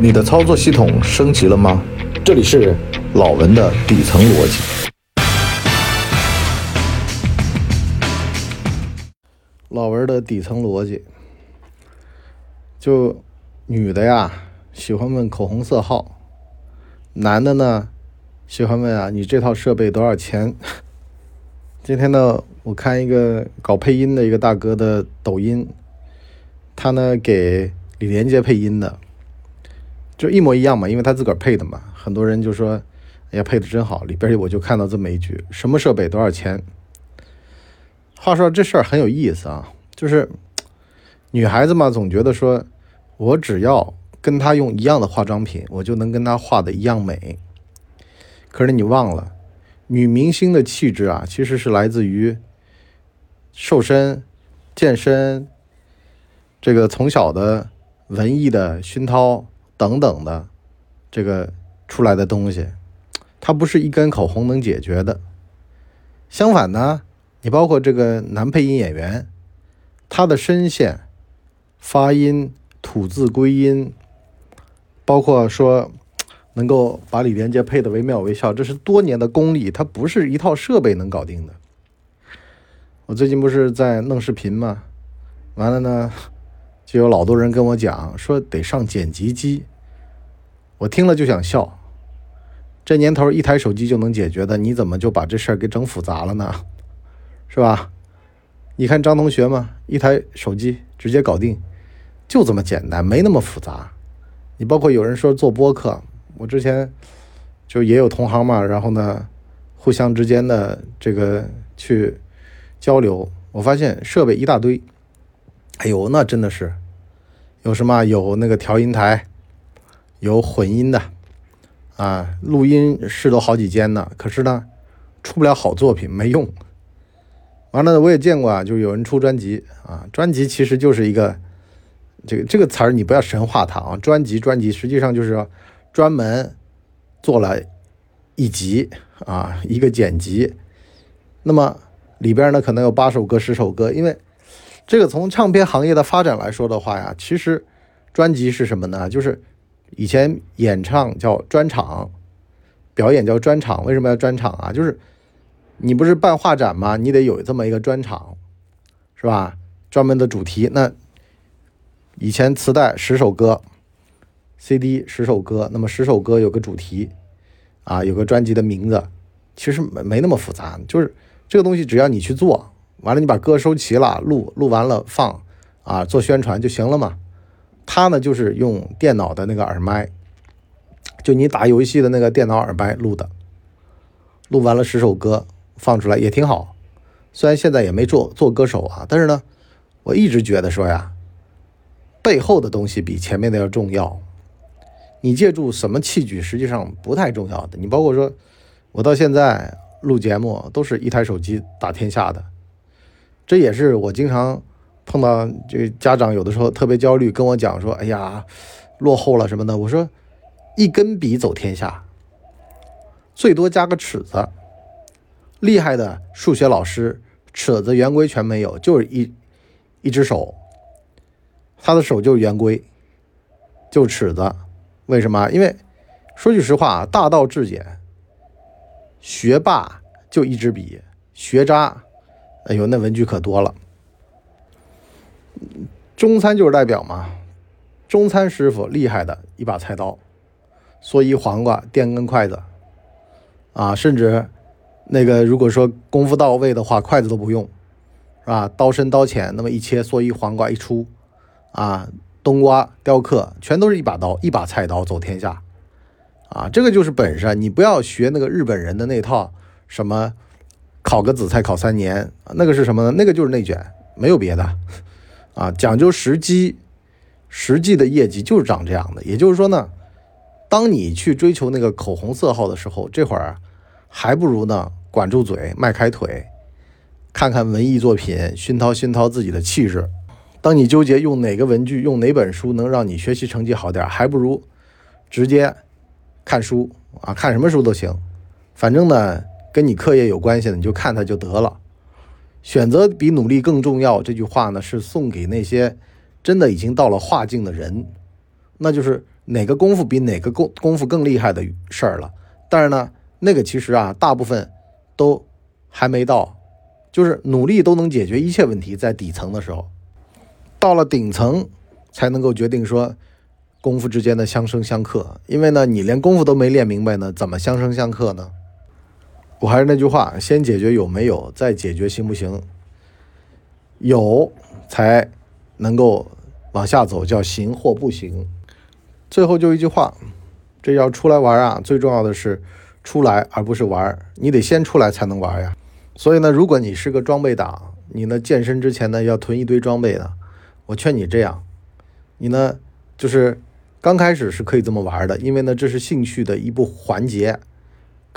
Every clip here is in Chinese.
你的操作系统升级了吗？这里是老文的底层逻辑。老文的底层逻辑，就女的呀喜欢问口红色号，男的呢喜欢问啊你这套设备多少钱？今天呢我看一个搞配音的一个大哥的抖音，他呢给李连杰配音的。就一模一样嘛，因为他自个儿配的嘛。很多人就说：“哎呀，配的真好。”里边我就看到这么一句：“什么设备多少钱？”话说这事儿很有意思啊，就是女孩子嘛，总觉得说我只要跟她用一样的化妆品，我就能跟她画的一样美。可是你忘了，女明星的气质啊，其实是来自于瘦身、健身，这个从小的文艺的熏陶。等等的，这个出来的东西，它不是一根口红能解决的。相反呢，你包括这个男配音演员，他的声线、发音、吐字归音，包括说能够把李连杰配的惟妙惟肖，这是多年的功力，它不是一套设备能搞定的。我最近不是在弄视频吗？完了呢。就有老多人跟我讲说得上剪辑机，我听了就想笑。这年头一台手机就能解决的，你怎么就把这事儿给整复杂了呢？是吧？你看张同学嘛，一台手机直接搞定，就这么简单，没那么复杂。你包括有人说做播客，我之前就也有同行嘛，然后呢，互相之间的这个去交流，我发现设备一大堆。哎呦，那真的是有什么？有那个调音台，有混音的啊，录音室都好几间呢。可是呢，出不了好作品，没用。完了，我也见过啊，就有人出专辑啊，专辑其实就是一个这个这个词儿，你不要神化它啊。专辑，专辑实际上就是专门做了一集啊，一个剪辑。那么里边呢，可能有八首歌、十首歌，因为。这个从唱片行业的发展来说的话呀，其实专辑是什么呢？就是以前演唱叫专场，表演叫专场。为什么要专场啊？就是你不是办画展吗？你得有这么一个专场，是吧？专门的主题。那以前磁带十首歌，CD 十首歌，那么十首歌有个主题啊，有个专辑的名字，其实没没那么复杂，就是这个东西只要你去做。完了，你把歌收齐了，录录完了放，啊，做宣传就行了嘛。他呢就是用电脑的那个耳麦，就你打游戏的那个电脑耳麦录的，录完了十首歌放出来也挺好。虽然现在也没做做歌手啊，但是呢，我一直觉得说呀，背后的东西比前面的要重要。你借助什么器具实际上不太重要的。你包括说，我到现在录节目都是一台手机打天下的。这也是我经常碰到，这家长有的时候特别焦虑，跟我讲说：“哎呀，落后了什么的。”我说：“一根笔走天下，最多加个尺子。厉害的数学老师，尺子、圆规全没有，就是一一只手，他的手就是圆规，就尺子。为什么？因为说句实话，大道至简，学霸就一支笔，学渣。”哎呦，那文具可多了。中餐就是代表嘛，中餐师傅厉害的一把菜刀，蓑衣黄瓜垫根筷子，啊，甚至那个如果说功夫到位的话，筷子都不用，是吧？刀深刀浅，那么一切蓑衣黄瓜一出，啊，冬瓜雕刻全都是一把刀，一把菜刀走天下，啊，这个就是本事。你不要学那个日本人的那套什么。考个紫菜考三年，那个是什么呢？那个就是内卷，没有别的，啊，讲究时机，实际的业绩就是长这样的。也就是说呢，当你去追求那个口红色号的时候，这会儿还不如呢管住嘴，迈开腿，看看文艺作品，熏陶熏陶自己的气质。当你纠结用哪个文具、用哪本书能让你学习成绩好点，还不如直接看书啊，看什么书都行，反正呢。跟你课业有关系的，你就看它就得了。选择比努力更重要。这句话呢，是送给那些真的已经到了化境的人。那就是哪个功夫比哪个功功夫更厉害的事儿了。但是呢，那个其实啊，大部分都还没到，就是努力都能解决一切问题，在底层的时候，到了顶层才能够决定说功夫之间的相生相克。因为呢，你连功夫都没练明白呢，怎么相生相克呢？我还是那句话，先解决有没有，再解决行不行。有才能够往下走，叫行或不行。最后就一句话，这要出来玩啊，最重要的是出来，而不是玩。你得先出来才能玩呀。所以呢，如果你是个装备党，你呢健身之前呢要囤一堆装备的，我劝你这样，你呢就是刚开始是可以这么玩的，因为呢这是兴趣的一部环节。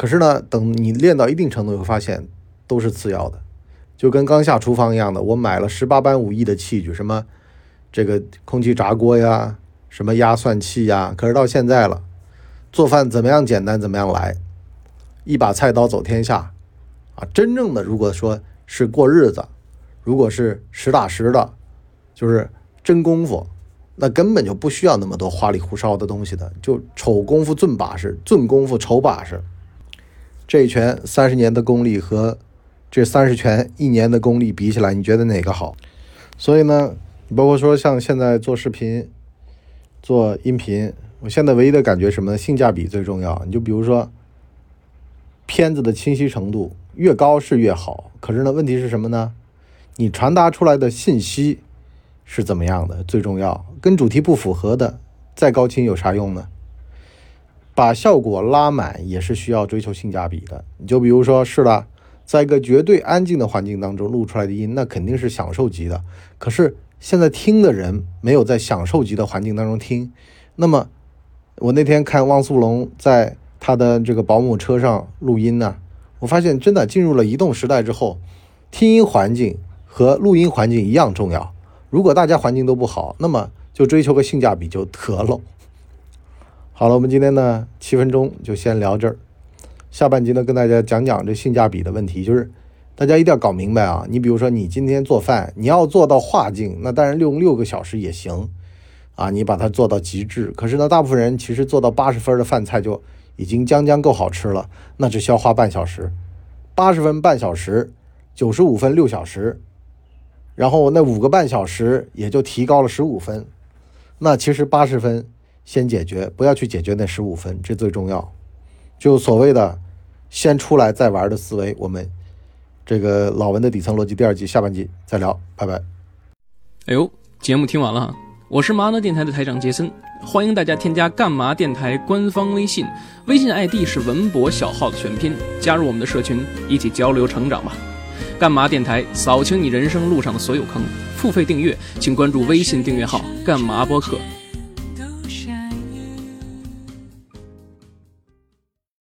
可是呢，等你练到一定程度，会发现都是次要的。就跟刚下厨房一样的，我买了十八般武艺的器具，什么这个空气炸锅呀，什么压蒜器呀，可是到现在了，做饭怎么样简单怎么样来，一把菜刀走天下啊！真正的如果说是过日子，如果是实打实的，就是真功夫，那根本就不需要那么多花里胡哨的东西的，就丑功夫准把式，准功夫丑把式。这一拳三十年的功力和。这三十拳一年的功力比起来，你觉得哪个好？所以呢，包括说像现在做视频、做音频，我现在唯一的感觉什么？性价比最重要。你就比如说，片子的清晰程度越高是越好，可是呢，问题是什么呢？你传达出来的信息是怎么样的最重要？跟主题不符合的，再高清有啥用呢？把效果拉满也是需要追求性价比的。你就比如说，是的。在一个绝对安静的环境当中录出来的音，那肯定是享受级的。可是现在听的人没有在享受级的环境当中听。那么我那天看汪苏泷在他的这个保姆车上录音呢，我发现真的进入了移动时代之后，听音环境和录音环境一样重要。如果大家环境都不好，那么就追求个性价比就得了。好了，我们今天呢七分钟就先聊这儿。下半集呢，跟大家讲讲这性价比的问题，就是大家一定要搞明白啊。你比如说，你今天做饭，你要做到化境，那当然用六个小时也行啊，你把它做到极致。可是呢，大部分人其实做到八十分的饭菜就已经将将够好吃了，那只需要花半小时。八十分半小时，九十五分六小时，然后那五个半小时也就提高了十五分。那其实八十分先解决，不要去解决那十五分，这最重要。就所谓的先出来再玩的思维，我们这个老文的底层逻辑第二季下半集再聊，拜拜。哎呦，节目听完了，我是麻辣电台的台长杰森，欢迎大家添加干嘛电台官方微信，微信 ID 是文博小号的全拼，加入我们的社群，一起交流成长吧。干嘛电台扫清你人生路上的所有坑，付费订阅请关注微信订阅号干嘛播客。